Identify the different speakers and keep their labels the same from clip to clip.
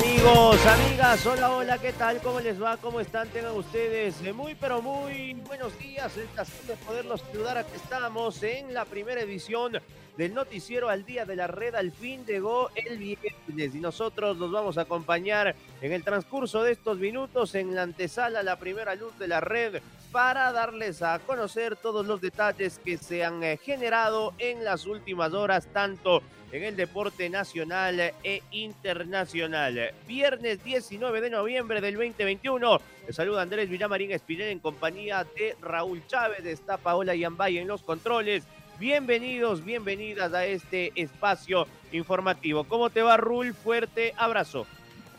Speaker 1: Amigos, amigas, hola, hola, ¿qué tal? ¿Cómo les va? ¿Cómo están? Tengan ustedes muy, pero muy buenos días. El placer de poderlos saludar. Aquí estamos en la primera edición del noticiero al día de la red. Al fin llegó el viernes y nosotros los vamos a acompañar en el transcurso de estos minutos en la antesala, la primera luz de la red, para darles a conocer todos los detalles que se han eh, generado en las últimas horas, tanto en el deporte nacional e internacional. Viernes 19 de noviembre del 2021. Les saluda Andrés Villamarín Espinel en compañía de Raúl Chávez. Está Paola Yambay en los controles. Bienvenidos, bienvenidas a este espacio informativo. ¿Cómo te va, Rul? Fuerte abrazo.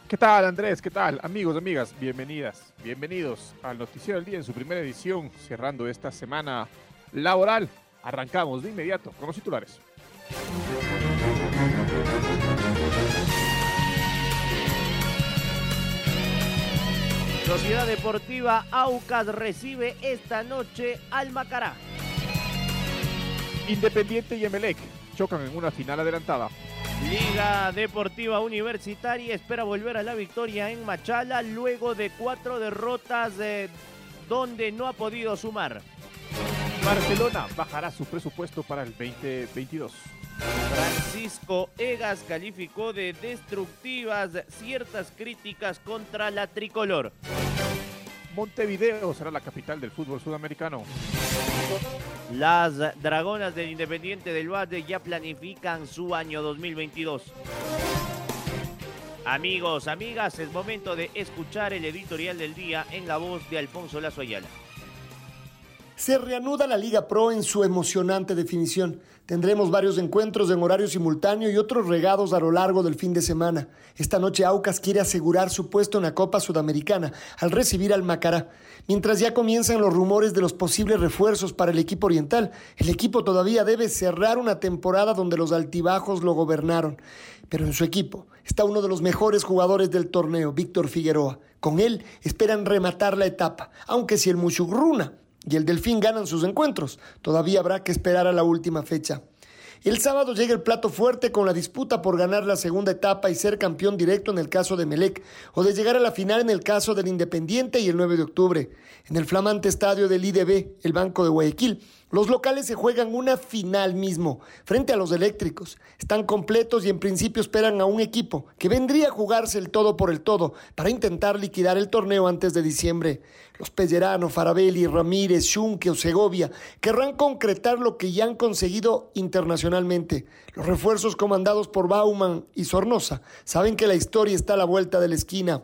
Speaker 2: ¿Qué tal, Andrés? ¿Qué tal? Amigos, amigas, bienvenidas, bienvenidos al Noticiero del Día en su primera edición, cerrando esta semana laboral. Arrancamos de inmediato con los titulares.
Speaker 1: Sociedad Deportiva Aucas recibe esta noche al Macará.
Speaker 2: Independiente y Emelec chocan en una final adelantada.
Speaker 1: Liga Deportiva Universitaria espera volver a la victoria en Machala luego de cuatro derrotas donde no ha podido sumar.
Speaker 2: Barcelona bajará su presupuesto para el 2022.
Speaker 1: Francisco Egas calificó de destructivas ciertas críticas contra la tricolor.
Speaker 2: Montevideo será la capital del fútbol sudamericano.
Speaker 1: Las Dragonas del Independiente del Valle ya planifican su año 2022. Amigos, amigas, es momento de escuchar el editorial del día en la voz de Alfonso Lazo Ayala.
Speaker 3: Se reanuda la Liga Pro en su emocionante definición. Tendremos varios encuentros en horario simultáneo y otros regados a lo largo del fin de semana. Esta noche Aucas quiere asegurar su puesto en la Copa Sudamericana al recibir al Macará. Mientras ya comienzan los rumores de los posibles refuerzos para el equipo oriental, el equipo todavía debe cerrar una temporada donde los altibajos lo gobernaron. Pero en su equipo está uno de los mejores jugadores del torneo, Víctor Figueroa. Con él esperan rematar la etapa, aunque si el Mushugruna y el Delfín ganan sus encuentros. Todavía habrá que esperar a la última fecha. El sábado llega el plato fuerte con la disputa por ganar la segunda etapa y ser campeón directo en el caso de Melec, o de llegar a la final en el caso del Independiente y el 9 de octubre. En el flamante estadio del IDB, el Banco de Guayaquil, los locales se juegan una final mismo, frente a los eléctricos. Están completos y en principio esperan a un equipo que vendría a jugarse el todo por el todo para intentar liquidar el torneo antes de diciembre. Los Pellerano, Farabelli, Ramírez, Schunke o Segovia querrán concretar lo que ya han conseguido internacionalmente. Los refuerzos comandados por Bauman y Sornosa saben que la historia está a la vuelta de la esquina.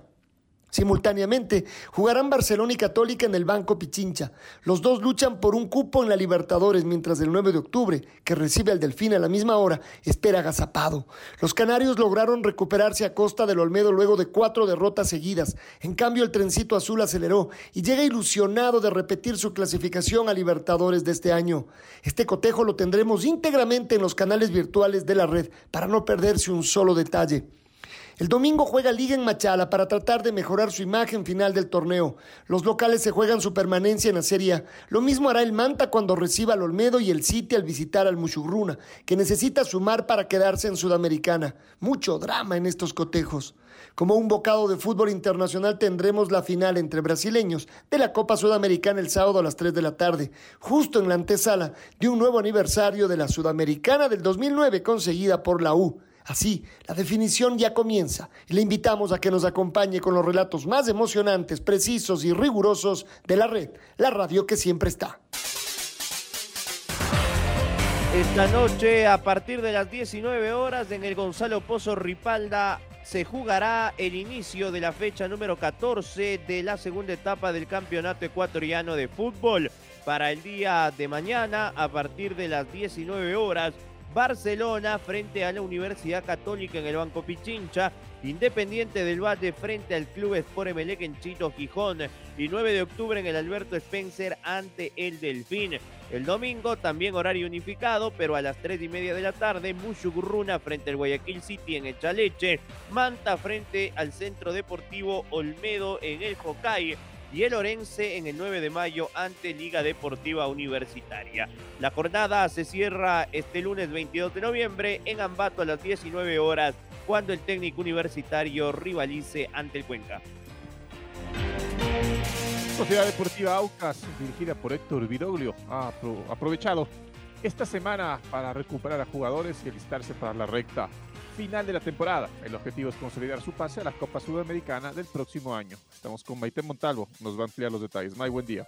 Speaker 3: Simultáneamente, jugarán Barcelona y Católica en el Banco Pichincha. Los dos luchan por un cupo en la Libertadores, mientras el 9 de octubre, que recibe al Delfín a la misma hora, espera agazapado. Los canarios lograron recuperarse a costa del Olmedo luego de cuatro derrotas seguidas. En cambio, el trencito azul aceleró y llega ilusionado de repetir su clasificación a Libertadores de este año. Este cotejo lo tendremos íntegramente en los canales virtuales de la red para no perderse un solo detalle. El domingo juega Liga en Machala para tratar de mejorar su imagen final del torneo. Los locales se juegan su permanencia en la Serie Lo mismo hará el Manta cuando reciba al Olmedo y el City al visitar al Muchugruna, que necesita sumar para quedarse en Sudamericana. Mucho drama en estos cotejos. Como un bocado de fútbol internacional tendremos la final entre brasileños de la Copa Sudamericana el sábado a las 3 de la tarde, justo en la antesala de un nuevo aniversario de la Sudamericana del 2009 conseguida por la U. Así, la definición ya comienza le invitamos a que nos acompañe con los relatos más emocionantes, precisos y rigurosos de la red, la radio que siempre está.
Speaker 1: Esta noche, a partir de las 19 horas, en el Gonzalo Pozo Ripalda, se jugará el inicio de la fecha número 14 de la segunda etapa del Campeonato Ecuatoriano de Fútbol. Para el día de mañana, a partir de las 19 horas, Barcelona frente a la Universidad Católica en el Banco Pichincha, Independiente del Valle frente al Club Sport Emelec en Chito Gijón y 9 de octubre en el Alberto Spencer ante el Delfín. El domingo también horario unificado, pero a las 3 y media de la tarde, Mushugurruna frente al Guayaquil City en Echaleche, Manta frente al Centro Deportivo Olmedo en el Jocay y el Orense en el 9 de mayo ante Liga Deportiva Universitaria. La jornada se cierra este lunes 22 de noviembre en Ambato a las 19 horas cuando el técnico universitario rivalice ante el Cuenca.
Speaker 2: Sociedad Deportiva Aucas, dirigida por Héctor Viroglio, ha aprovechado esta semana para recuperar a jugadores y alistarse para la recta final de la temporada. El objetivo es consolidar su pase a la Copa Sudamericana del próximo año. Estamos con Maite Montalvo, nos va a ampliar los detalles. May, buen día.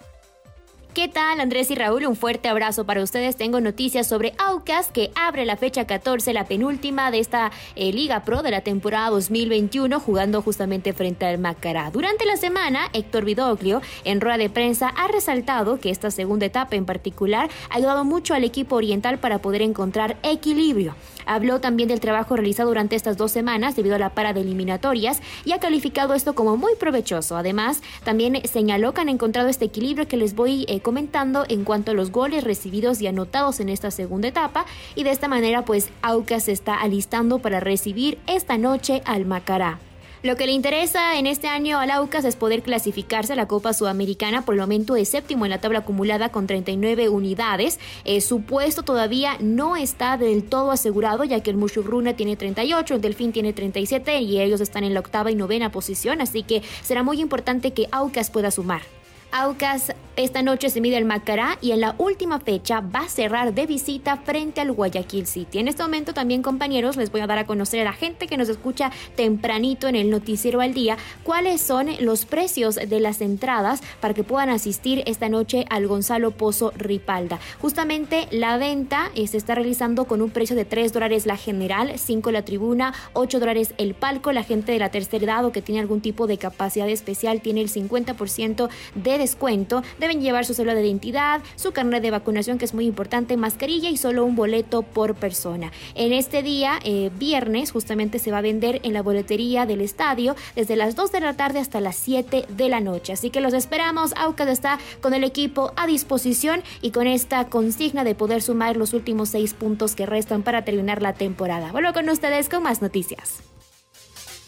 Speaker 4: ¿Qué tal Andrés y Raúl? Un fuerte abrazo para ustedes. Tengo noticias sobre Aucas que abre la fecha 14, la penúltima de esta eh, Liga Pro de la temporada 2021, jugando justamente frente al Macará. Durante la semana, Héctor Vidoglio en rueda de prensa ha resaltado que esta segunda etapa en particular ha ayudado mucho al equipo oriental para poder encontrar equilibrio. Habló también del trabajo realizado durante estas dos semanas debido a la para de eliminatorias y ha calificado esto como muy provechoso. Además, también señaló que han encontrado este equilibrio que les voy eh, comentando en cuanto a los goles recibidos y anotados en esta segunda etapa y de esta manera pues Aucas se está alistando para recibir esta noche al Macará. Lo que le interesa en este año al Aucas es poder clasificarse a la Copa Sudamericana. Por el momento es séptimo en la tabla acumulada con 39 unidades. Eh, su puesto todavía no está del todo asegurado, ya que el Mushurruna tiene 38, el Delfín tiene 37 y ellos están en la octava y novena posición. Así que será muy importante que Aucas pueda sumar. Aucas esta noche se mide el Macará y en la última fecha va a cerrar de visita frente al Guayaquil City. En este momento también compañeros les voy a dar a conocer a la gente que nos escucha tempranito en el noticiero al día cuáles son los precios de las entradas para que puedan asistir esta noche al Gonzalo Pozo Ripalda. Justamente la venta eh, se está realizando con un precio de 3 dólares la general, 5 la tribuna, 8 dólares el palco. La gente de la tercera edad o que tiene algún tipo de capacidad especial tiene el 50% de descuento. Deben llevar su cédula de identidad, su carnet de vacunación, que es muy importante, mascarilla y solo un boleto por persona. En este día, eh, viernes, justamente se va a vender en la boletería del estadio desde las 2 de la tarde hasta las 7 de la noche. Así que los esperamos. Aucas está con el equipo a disposición y con esta consigna de poder sumar los últimos seis puntos que restan para terminar la temporada. Vuelvo con ustedes con más noticias.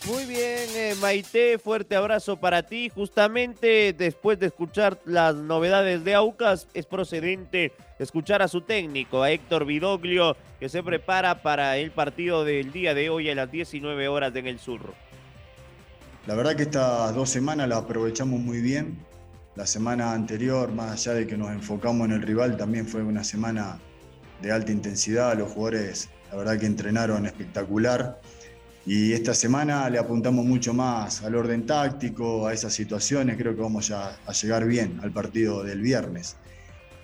Speaker 1: Muy bien, eh, Maite, fuerte abrazo para ti. Justamente después de escuchar las novedades de Aucas, es procedente escuchar a su técnico, a Héctor Vidoglio, que se prepara para el partido del día de hoy a las 19 horas en el Surro.
Speaker 5: La verdad que estas dos semanas las aprovechamos muy bien. La semana anterior, más allá de que nos enfocamos en el rival, también fue una semana de alta intensidad. Los jugadores, la verdad que entrenaron espectacular. Y esta semana le apuntamos mucho más al orden táctico, a esas situaciones. Creo que vamos a, llegar bien al partido del viernes.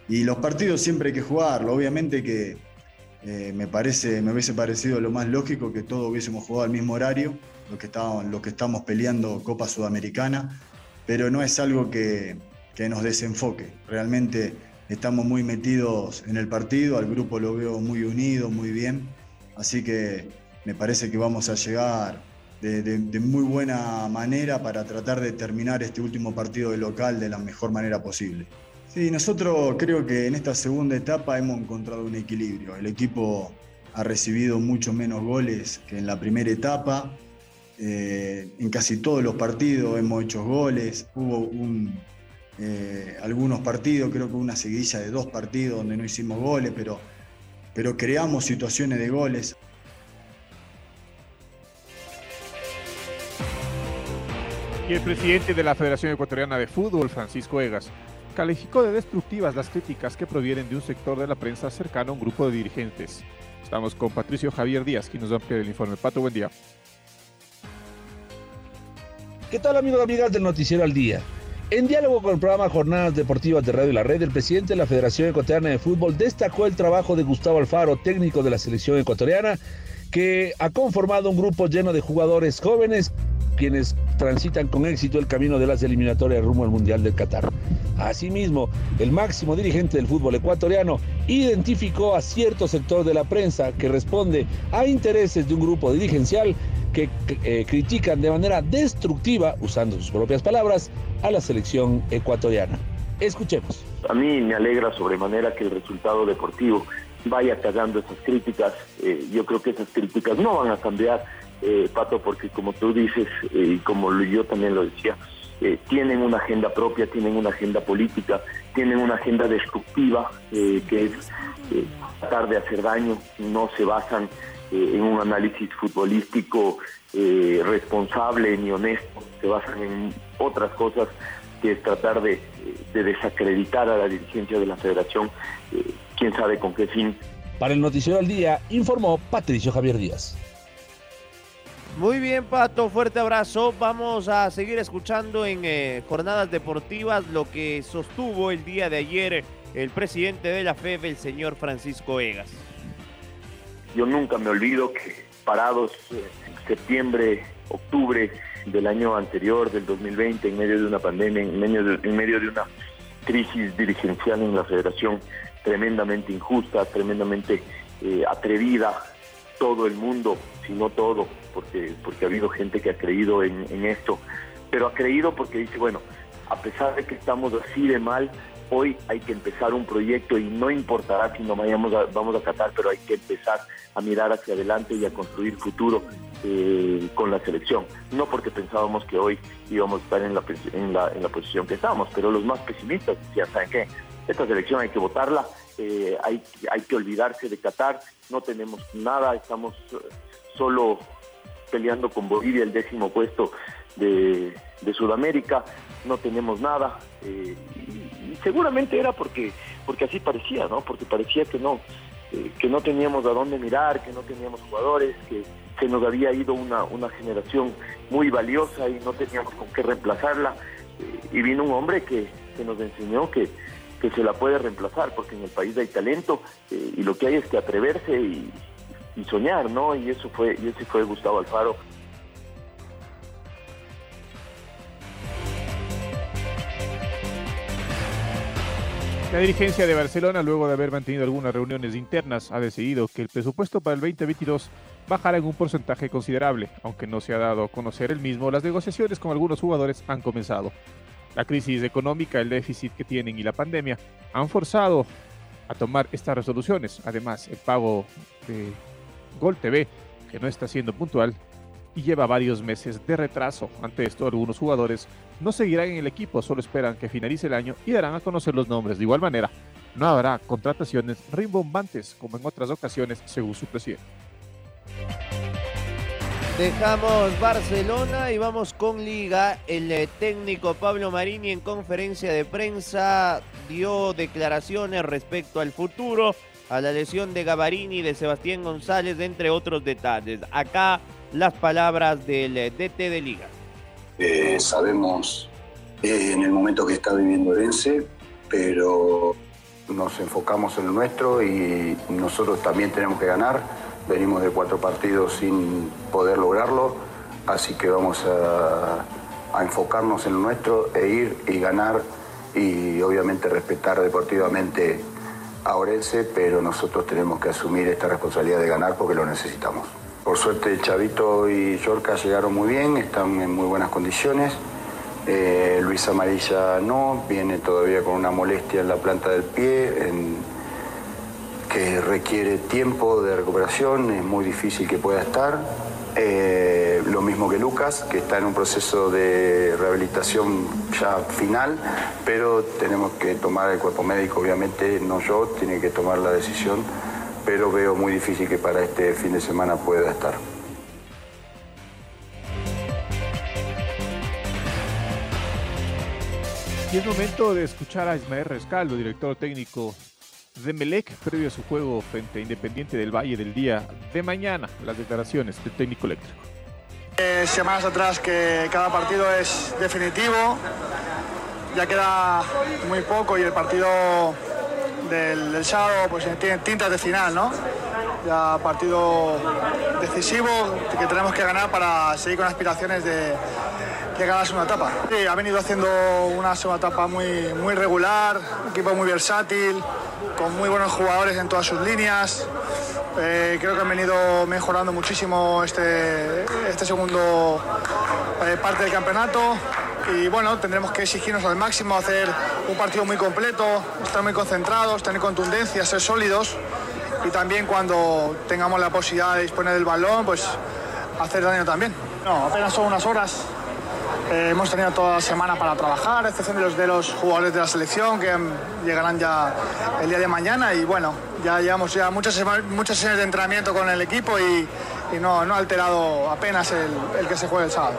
Speaker 5: Y los partidos siempre hay que jugarlo. Obviamente que eh, me, parece, me hubiese parecido lo más lógico que todos hubiésemos jugado al mismo horario, lo que, estábamos, lo que estamos peleando Copa Sudamericana, pero no es algo que, que nos desenfoque. Realmente estamos muy metidos en el partido, al grupo lo veo muy unido, muy bien. Así que me parece que vamos a llegar de, muy buena manera para tratar de terminar este último partido de local de la mejor manera posible. Sí, nosotros creo que en esta segunda etapa hemos encontrado un equilibrio. El equipo ha recibido mucho menos goles que en la primera etapa. Eh, en casi todos los partidos hemos hecho goles. Hubo eh, algunos partidos, creo que una seguidilla de dos partidos donde no hicimos goles, pero, pero creamos situaciones de goles.
Speaker 2: Y el presidente de la Federación Ecuatoriana de Fútbol, Francisco Egas, calificó de destructivas las críticas que provienen de un sector de la prensa cercano a un grupo de dirigentes. Estamos con Patricio Javier Díaz, quien nos va a ampliar el informe. Pato, buen día.
Speaker 6: ¿Qué tal amigos y amigas del Noticiero al Día?
Speaker 7: En diálogo con el programa Jornadas Deportivas de Radio La Red, el presidente de la Federación Ecuatoriana de Fútbol destacó el trabajo de Gustavo Alfaro, técnico de la selección ecuatoriana, que ha conformado un grupo lleno de jugadores jóvenes quienes transitan con éxito el camino de las eliminatorias rumbo al Mundial del Qatar. Asimismo, el máximo dirigente del fútbol ecuatoriano identificó a cierto sector de la prensa que responde a intereses de un grupo dirigencial que eh, critican de manera destructiva, usando sus propias palabras, a la selección ecuatoriana. Escuchemos.
Speaker 6: A mí me alegra sobremanera que el resultado deportivo vaya cagando esas críticas. Eh, yo creo que esas críticas no van a cambiar, eh, Pato, porque como tú dices, y como yo también lo decía, tienen una agenda propia, tienen una agenda política, tienen una agenda destructiva, que es tratar de hacer daño, no se basan en un análisis futbolístico eh, responsable ni honesto, se basan en otras cosas que es tratar de, desacreditar a la dirigencia de la federación, eh, quién sabe con qué fin.
Speaker 7: Para el Noticiero al Día, informó Patricio Javier Díaz.
Speaker 1: Muy bien, Pato, fuerte abrazo. Vamos a seguir escuchando en eh, jornadas deportivas lo que sostuvo el día de ayer el presidente de la FEB, el señor Francisco Egas.
Speaker 6: Yo nunca me olvido que parados en septiembre, octubre del año anterior, del 2020, en medio de una pandemia, en medio de, en medio de una crisis dirigencial en la federación tremendamente injusta, tremendamente eh, atrevida, todo el mundo, si no todo, porque, porque ha habido gente que ha creído en, esto, pero ha creído porque dice, bueno, a pesar de que estamos así de mal, Hoy hay que empezar un proyecto y no importará si no vayamos a, vamos a Qatar, pero hay que empezar a mirar hacia adelante y a construir futuro eh, con la selección. No porque pensábamos que hoy íbamos a estar en la, en la, en la posición que estábamos, pero los más pesimistas decían, ¿saben qué? Esta selección hay que votarla, eh, hay, hay que olvidarse de Qatar, no tenemos nada, estamos eh, solo peleando con Bolivia el décimo puesto de, de Sudamérica, no tenemos nada. Eh, y, seguramente era porque, porque así parecía, ¿no? Porque parecía que no, eh, que no teníamos a dónde mirar, que no teníamos jugadores, que se nos había ido una, una generación muy valiosa y no teníamos con qué reemplazarla. Eh, y vino un hombre que, que nos enseñó que, que se la puede reemplazar, porque en el país hay talento y lo que hay es que atreverse y, y soñar, ¿no? Y eso fue, y ese fue Gustavo Alfaro.
Speaker 2: La dirigencia de Barcelona, luego de haber mantenido algunas reuniones internas, ha decidido que el presupuesto para el 2022 bajará en un porcentaje considerable, aunque no se ha dado a conocer el mismo. Las negociaciones con algunos jugadores han comenzado. La crisis económica, el déficit que tienen y la pandemia han forzado a tomar estas resoluciones. Además, el pago de Gol TV, que no está siendo puntual, y lleva varios meses de retraso. Ante esto, algunos jugadores no seguirán en el equipo, solo esperan que finalice el año y darán a conocer los nombres. De igual manera, no habrá contrataciones rimbombantes como en otras ocasiones, según su presidente.
Speaker 1: Dejamos Barcelona y vamos con Liga. El eh, técnico Pablo Marini en conferencia de prensa dio declaraciones respecto al futuro, a la lesión de Gavarini y de Sebastián González, entre otros detalles. Acá las palabras del eh, DT de Liga.
Speaker 8: Eh, sabemos en el momento que está viviendo Orense, pero nos enfocamos en lo nuestro y nosotros también tenemos que ganar. Venimos de cuatro partidos sin poder lograrlo, así que vamos a, enfocarnos en lo nuestro e ir y ganar y obviamente respetar deportivamente a Orense, pero nosotros tenemos que asumir esta responsabilidad de ganar porque lo necesitamos. Por suerte Chavito y Yorca llegaron muy bien, están en muy buenas condiciones. Eh, Luis Amarilla no, viene todavía con una molestia en la planta del pie, que requiere tiempo de recuperación, es muy difícil que pueda estar. Eh, lo mismo que Lucas, que está en un proceso de rehabilitación ya final, pero tenemos que tomar el cuerpo médico, obviamente, no yo, tiene que tomar la decisión pero veo muy difícil que para este fin de semana pueda estar.
Speaker 2: Y es momento de escuchar a Ismael Rescaldo, director técnico de Melec, previo a su juego frente a Independiente del Valle del día de mañana. Las declaraciones del técnico eléctrico.
Speaker 9: Eh, semanas atrás que cada partido es definitivo. ya queda muy poco y el partido del, del sábado pues tiene tintas de final, ¿no? Ya partido decisivo que tenemos que ganar para seguir con aspiraciones de llegar a la segunda etapa. Sí, ha venido haciendo una segunda etapa muy, muy regular, un equipo muy versátil, con muy buenos jugadores en todas sus líneas. Eh, creo que han venido mejorando muchísimo este, este segundo eh, parte del campeonato y bueno, tendremos que exigirnos al máximo, hacer un partido muy completo, estar muy concentrados, tener contundencia, ser sólidos y también cuando tengamos la posibilidad de disponer del balón, pues hacer daño también. No, apenas son unas horas. Eh, hemos tenido toda la semana para trabajar, excepción de los, de los jugadores de la selección que llegarán ya el día de mañana y bueno, ya llevamos ya muchas, muchas sesiones de entrenamiento con el equipo y, no, no ha alterado apenas el, que se juegue el sábado.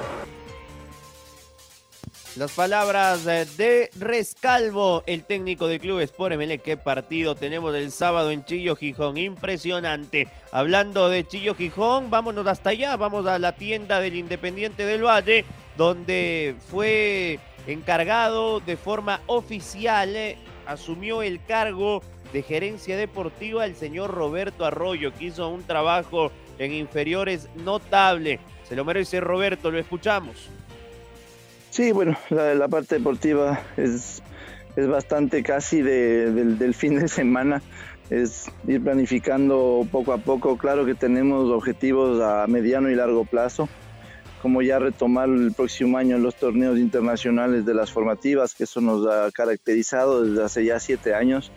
Speaker 1: Las palabras de Rescalvo, el técnico del Club Sport ML. ¿Qué partido tenemos el sábado en Chillo Gijón? Impresionante. Hablando de Chillo Gijón, vámonos hasta allá. Vamos a la tienda del Independiente del Valle, donde fue encargado de forma oficial, eh, asumió el cargo de gerencia deportiva el señor Roberto Arroyo, que hizo un trabajo en inferiores notable. Se lo merece Roberto, lo escuchamos.
Speaker 10: Sí, bueno, la, parte deportiva es, es bastante casi del, fin de semana. Es ir planificando poco a poco. Claro que tenemos objetivos a mediano y largo plazo, como ya retomar el próximo año los torneos internacionales de las formativas, que eso nos ha caracterizado desde hace ya siete años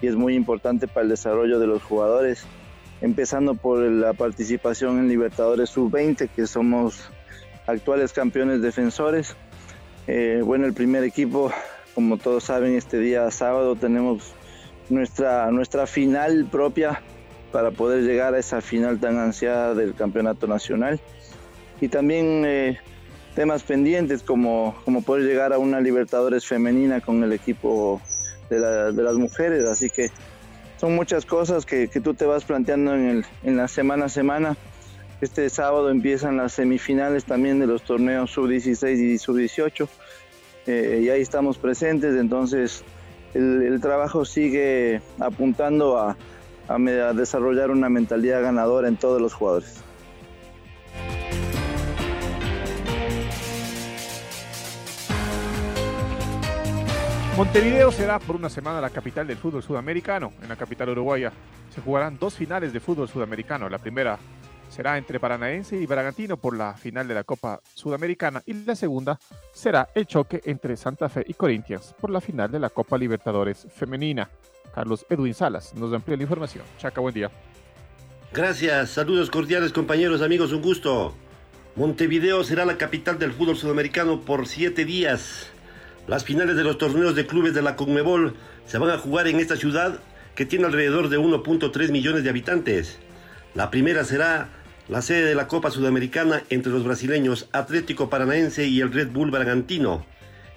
Speaker 10: y es muy importante para el desarrollo de los jugadores. Empezando por la participación en Libertadores Sub-20, que somos actuales campeones defensores eh, bueno, el primer equipo, como todos saben, este día sábado tenemos nuestra, nuestra final propia para poder llegar a esa final tan ansiada del campeonato nacional. Y también eh, temas pendientes como, como poder llegar a una Libertadores femenina con el equipo de, las mujeres. Así que son muchas cosas que, tú te vas planteando en, el, en la semana a semana. Este sábado empiezan las semifinales también de los torneos sub-16 y sub-18 eh, y ahí estamos presentes, entonces el, trabajo sigue apuntando a, a, desarrollar una mentalidad ganadora en todos los jugadores.
Speaker 2: Montevideo será por una semana la capital del fútbol sudamericano. En la capital uruguaya se jugarán dos finales de fútbol sudamericano. La primera será entre Paranaense y Bragantino por la final de la Copa Sudamericana y la segunda será el choque entre Santa Fe y Corinthians por la final de la Copa Libertadores Femenina. Carlos Edwin Salas nos amplía la información. Chaca, buen día.
Speaker 11: Gracias, saludos cordiales compañeros, amigos, un gusto. Montevideo será la capital del fútbol sudamericano por siete días. Las finales de los torneos de clubes de la Conmebol se van a jugar en esta ciudad que tiene alrededor de 1.3 millones de habitantes. La primera será la sede de la Copa Sudamericana entre los brasileños Atlético Paranaense y el Red Bull Bragantino.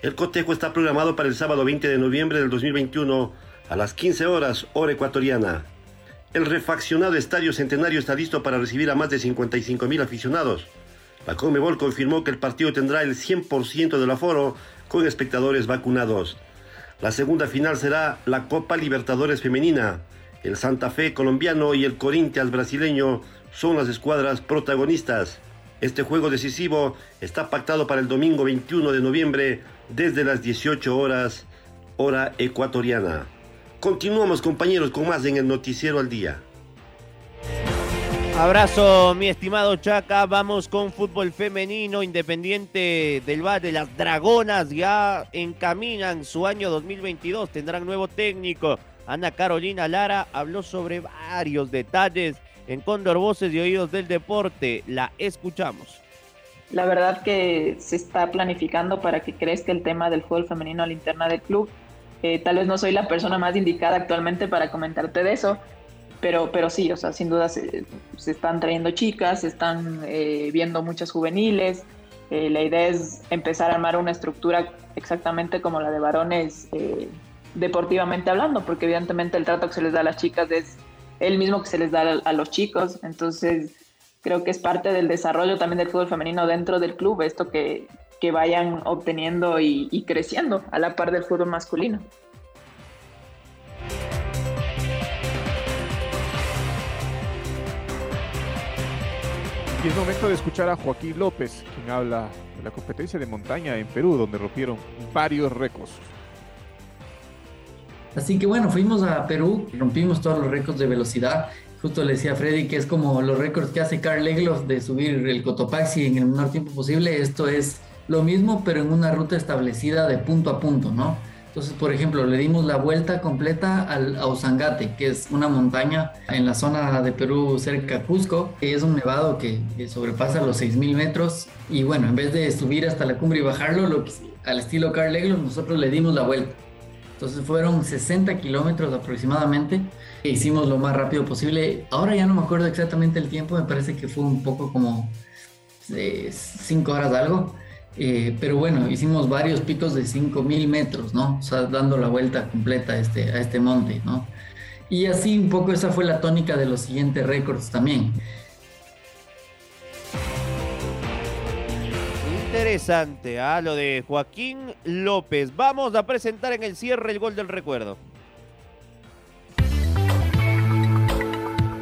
Speaker 11: El cotejo está programado para el sábado 20 de noviembre del 2021 a las 15 horas hora ecuatoriana. El refaccionado Estadio Centenario está listo para recibir a más de 55 mil aficionados. La Conmebol confirmó que el partido tendrá el 100% del aforo con espectadores vacunados. La segunda final será la Copa Libertadores Femenina. El Santa Fe colombiano y el Corinthians brasileño son las escuadras protagonistas. Este juego decisivo está pactado para el domingo 21 de noviembre desde las 18 horas, hora ecuatoriana. Continuamos compañeros con más en el Noticiero al Día.
Speaker 1: Abrazo, mi estimado Chaca. Vamos con fútbol femenino independiente del Valle. Las Dragonas ya encaminan su año 2022. Tendrán nuevo técnico. Ana Carolina Lara habló sobre varios detalles en Cóndor Voces y Oídos del Deporte. La escuchamos.
Speaker 12: La verdad que se está planificando para que crezca el tema del fútbol femenino a la interna del club. Eh, tal vez no soy la persona más indicada actualmente para comentarte de eso, pero, pero sí, o sea, sin duda se, están trayendo chicas, se están eh, viendo muchas juveniles. Eh, la idea es empezar a armar una estructura exactamente como la de varones deportivamente hablando, porque evidentemente el trato que se les da a las chicas es el mismo que se les da a, los chicos. Entonces, creo que es parte del desarrollo también del fútbol femenino dentro del club, esto que, que vayan obteniendo y, creciendo a la par del fútbol masculino.
Speaker 2: Y es momento de escuchar a Joaquín López, quien habla de la competencia de montaña en Perú, donde rompieron varios récords.
Speaker 13: Así que bueno, fuimos a Perú, rompimos todos los récords de velocidad. Justo le decía a Freddy que es como los récords que hace Carl Egloff de subir el Cotopaxi en el menor tiempo posible. Esto es lo mismo, pero en una ruta establecida de punto a punto, ¿no? Entonces, por ejemplo, le dimos la vuelta completa al Ausangate, que es una montaña en la zona de Perú cerca de Cusco, que es un nevado que, sobrepasa los 6.000 metros. Y bueno, en vez de subir hasta la cumbre y bajarlo, lo al estilo Carl Egloff, nosotros le dimos la vuelta. Entonces fueron 60 kilómetros aproximadamente. E hicimos lo más rápido posible. Ahora ya no me acuerdo exactamente el tiempo, me parece que fue un poco como 5 eh, horas algo eh, pero bueno, hicimos varios picos de 5000 metros, ¿no? O sea, dando la vuelta completa a este, a este monte, ¿no? Y así un poco esa fue la tónica de los siguientes récords también.
Speaker 1: Interesante, ¿ah? lo de Joaquín López. Vamos a presentar en el cierre el gol del recuerdo.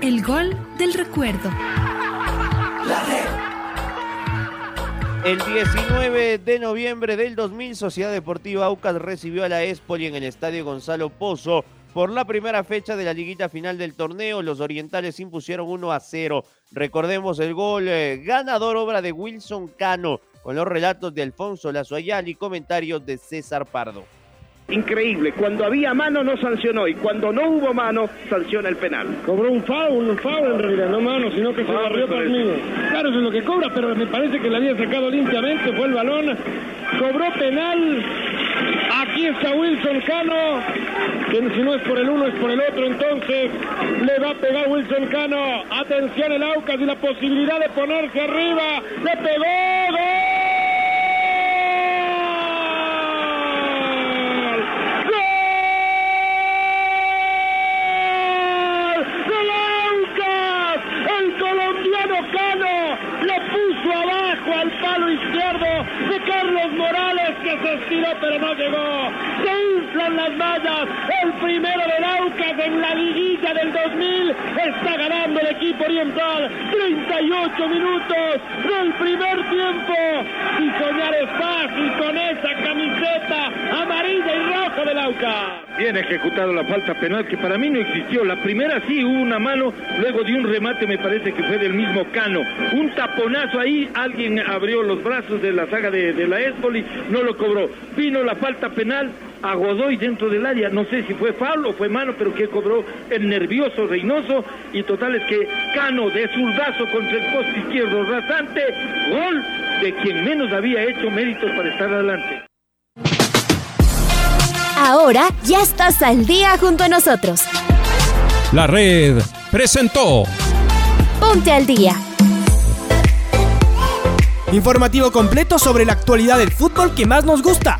Speaker 14: El gol del recuerdo. La
Speaker 1: el 19 de noviembre del 2000, Sociedad Deportiva Aucas recibió a la Espoli en el Estadio Gonzalo Pozo. Por la primera fecha de la liguita final del torneo, los orientales impusieron 1 a 0. Recordemos el gol eh, ganador obra de Wilson Cano, con los relatos de Alfonso Lazoyal y comentarios de César Pardo.
Speaker 15: Increíble, cuando había mano no sancionó y cuando no hubo mano sanciona el penal.
Speaker 16: Cobró un foul, un foul en realidad, no mano, sino que se barrió conmigo. Claro, eso es lo que cobra, pero me parece que le había sacado limpiamente, fue el balón, cobró penal. Aquí está Wilson Cano, que si no es por el uno es por el otro, entonces le va a pegar Wilson Cano. Atención el Aucas y la posibilidad de ponerse arriba, le pegó, ¡gol! Se estiró pero no llegó. Se las vallas. El primero del Aucas en la liguilla del 2000 está ganando el equipo oriental. 38 minutos del primer tiempo. Y soñar es fácil con esa camiseta amarilla y roja del Aucas.
Speaker 15: Bien ejecutado la falta penal que para mí no existió. La primera sí hubo una mano, luego de un remate me parece que fue del mismo Cano. Un taponazo ahí, alguien abrió los brazos de la saga de, de la Espoli, no lo cobró. Vino la falta penal a Godoy dentro del área, no sé si fue Pablo o fue mano, pero que cobró el nervioso Reynoso y total es que Cano de zurdazo contra el poste izquierdo rasante, gol de quien menos había hecho méritos para estar adelante.
Speaker 14: Ahora ya estás al día junto a nosotros.
Speaker 17: La red presentó
Speaker 14: Ponte al día.
Speaker 18: Informativo completo sobre la actualidad del fútbol que más nos gusta,